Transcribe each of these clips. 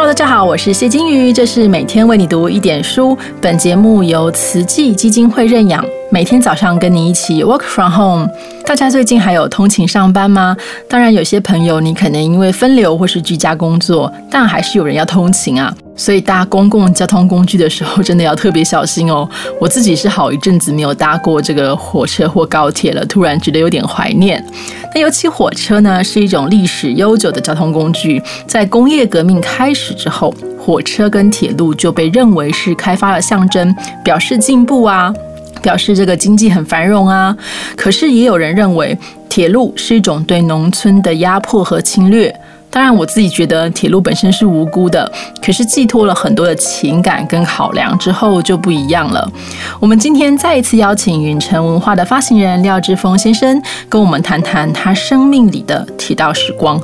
Hello，大家好，我是谢金鱼，这是每天为你读一点书。本节目由慈济基金会认养，每天早上跟你一起 work from home。大家最近还有通勤上班吗？当然，有些朋友你可能因为分流或是居家工作，但还是有人要通勤啊。所以搭公共交通工具的时候，真的要特别小心哦。我自己是好一阵子没有搭过这个火车或高铁了，突然觉得有点怀念。那尤其火车呢，是一种历史悠久的交通工具，在工业革命开始之后，火车跟铁路就被认为是开发的象征，表示进步啊，表示这个经济很繁荣啊。可是也有人认为，铁路是一种对农村的压迫和侵略。当然，我自己觉得铁路本身是无辜的，可是寄托了很多的情感跟考量之后就不一样了。我们今天再一次邀请云城文化的发行人廖志峰先生，跟我们谈谈他生命里的铁道时光。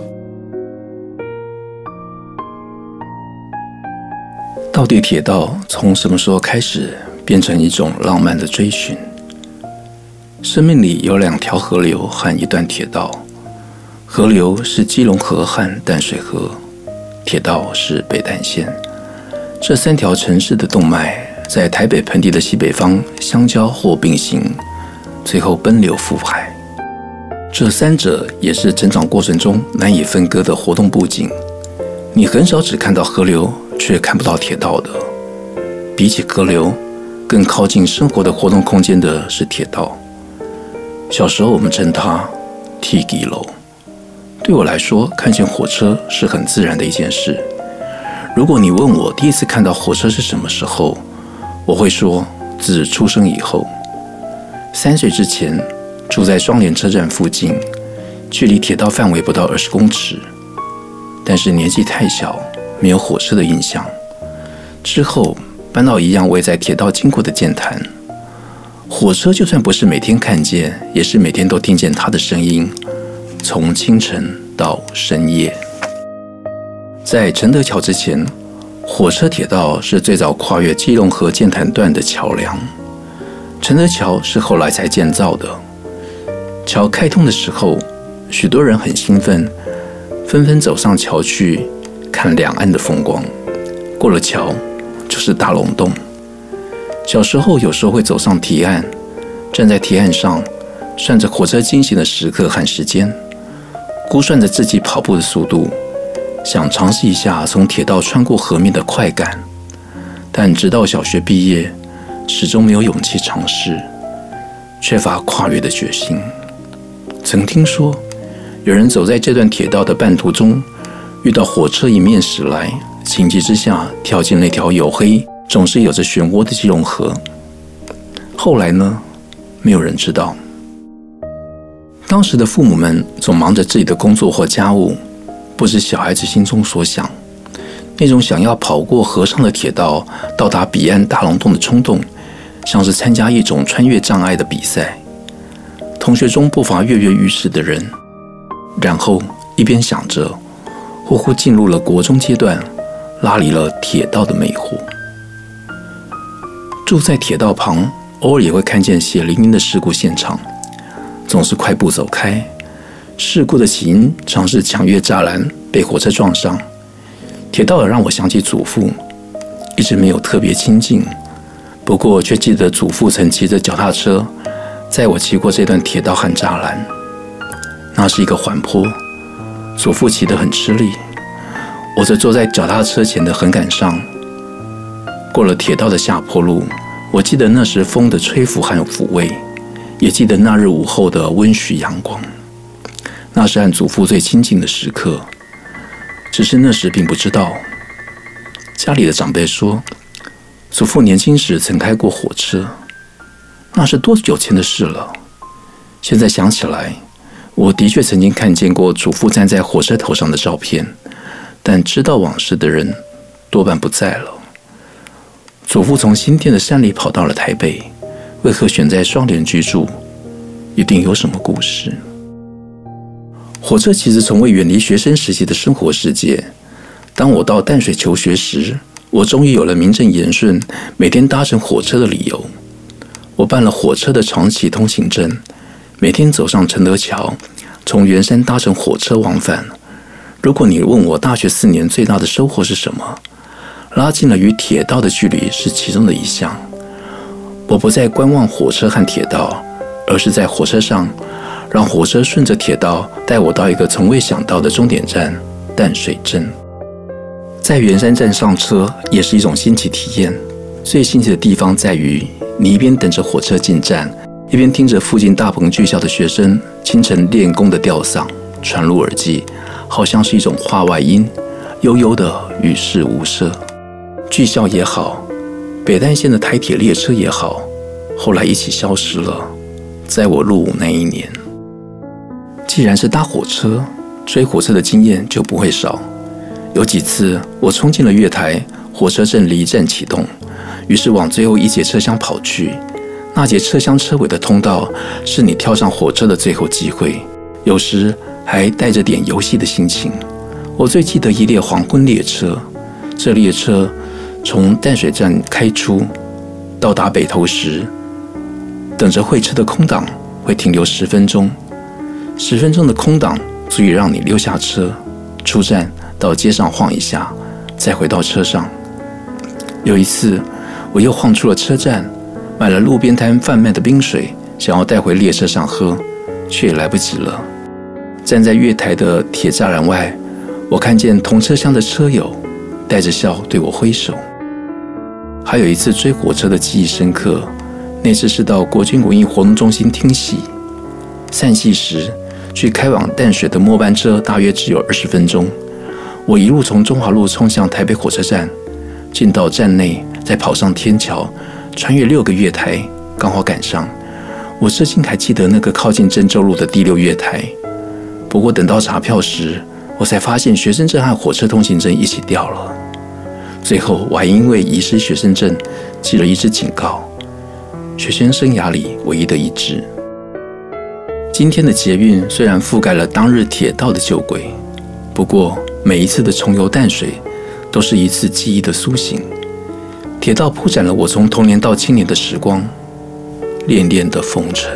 到底铁道从什么时候开始变成一种浪漫的追寻？生命里有两条河流和一段铁道。河流是基隆河和淡水河，铁道是北淡线。这三条城市的动脉在台北盆地的西北方相交或并行，最后奔流赴海。这三者也是成长过程中难以分割的活动布景。你很少只看到河流，却看不到铁道的。比起河流，更靠近生活的活动空间的是铁道。小时候我们称它“梯级楼”。对我来说，看见火车是很自然的一件事。如果你问我第一次看到火车是什么时候，我会说自出生以后。三岁之前住在双连车站附近，距离铁道范围不到二十公尺，但是年纪太小，没有火车的印象。之后搬到一样位在铁道经过的建潭，火车就算不是每天看见，也是每天都听见它的声音。从清晨到深夜，在承德桥之前，火车铁道是最早跨越基隆河建潭段的桥梁。承德桥是后来才建造的。桥开通的时候，许多人很兴奋，纷纷走上桥去看两岸的风光。过了桥，就是大龙洞。小时候有时候会走上堤岸，站在堤岸上，算着火车经行的时刻和时间。估算着自己跑步的速度，想尝试一下从铁道穿过河面的快感，但直到小学毕业，始终没有勇气尝试，缺乏跨越的决心。曾听说，有人走在这段铁道的半途中，遇到火车迎面驶来，情急之下跳进那条黝黑、总是有着漩涡的基隆河。后来呢？没有人知道。当时的父母们总忙着自己的工作或家务，不知小孩子心中所想。那种想要跑过河上的铁道，到达彼岸大龙洞的冲动，像是参加一种穿越障碍的比赛。同学中不乏跃跃欲试的人，然后一边想着，呼呼进入了国中阶段，拉离了铁道的魅惑。住在铁道旁，偶尔也会看见血淋淋的事故现场。总是快步走开。事故的起因常是抢越栅栏被火车撞上。铁道也让我想起祖父，一直没有特别亲近，不过却记得祖父曾骑着脚踏车载我骑过这段铁道和栅栏。那是一个缓坡，祖父骑得很吃力，我则坐在脚踏车前的横杆上。过了铁道的下坡路，我记得那时风的吹拂和抚慰。也记得那日午后的温煦阳光，那是和祖父最亲近的时刻。只是那时并不知道，家里的长辈说，祖父年轻时曾开过火车，那是多久前的事了。现在想起来，我的确曾经看见过祖父站在火车头上的照片，但知道往事的人多半不在了。祖父从新店的山里跑到了台北。为何选在双联居住？一定有什么故事。火车其实从未远离学生时期的生活世界。当我到淡水求学时，我终于有了名正言顺每天搭乘火车的理由。我办了火车的长期通行证，每天走上承德桥，从圆山搭乘火车往返。如果你问我大学四年最大的收获是什么，拉近了与铁道的距离是其中的一项。我不再观望火车和铁道，而是在火车上，让火车顺着铁道带我到一个从未想到的终点站——淡水镇。在圆山站上车也是一种新奇体验。最新奇的地方在于，你一边等着火车进站，一边听着附近大鹏剧校的学生清晨练功的吊嗓传入耳际，好像是一种话外音，悠悠的与世无涉。剧校也好，北淡线的台铁列车也好，后来一起消失了。在我入伍那一年，既然是搭火车，追火车的经验就不会少。有几次，我冲进了月台，火车正离站启动，于是往最后一节车厢跑去。那节车厢车尾的通道，是你跳上火车的最后机会，有时还带着点游戏的心情。我最记得一列黄昏列车，这列车从淡水站开出，到达北投时，等着会车的空档会停留十分钟，十分钟的空档足以让你溜下车，出站。到街上晃一下，再回到车上。有一次，我又晃出了车站，买了路边摊贩卖的冰水，想要带回列车上喝，却也来不及了。站在月台的铁栅栏外，我看见同车厢的车友带着笑对我挥手。还有一次追火车的记忆深刻，那次是到国军文艺活动中心听戏，散戏时距开往淡水的末班车大约只有二十分钟。我一路从中华路冲向台北火车站，进到站内，再跑上天桥，穿越六个月台，刚好赶上。我至今还记得那个靠近郑州路的第六月台。不过等到查票时，我才发现学生证和火车通行证一起掉了。最后我还因为遗失学生证，记了一只警告，学生生涯里唯一的一只。今天的捷运虽然覆盖了当日铁道的旧轨，不过。每一次的重游淡水，都是一次记忆的苏醒。铁道铺展了我从童年到青年的时光，恋恋的风尘。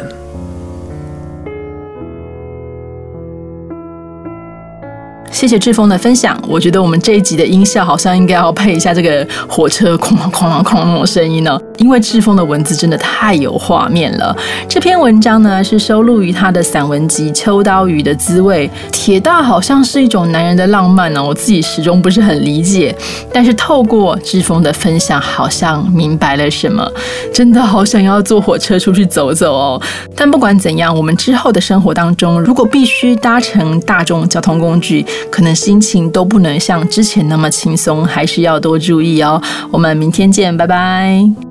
谢谢志峰的分享，我觉得我们这一集的音效好像应该要配一下这个火车哐啷哐哐哐那种声音呢，因为志峰的文字真的太有画面了。这篇文章呢是收录于他的散文集《秋刀鱼的滋味》。铁道好像是一种男人的浪漫呢，我自己始终不是很理解，但是透过志峰的分享，好像明白了什么。真的好想要坐火车出去走走哦。但不管怎样，我们之后的生活当中，如果必须搭乘大众交通工具，可能心情都不能像之前那么轻松，还是要多注意哦。我们明天见，拜拜。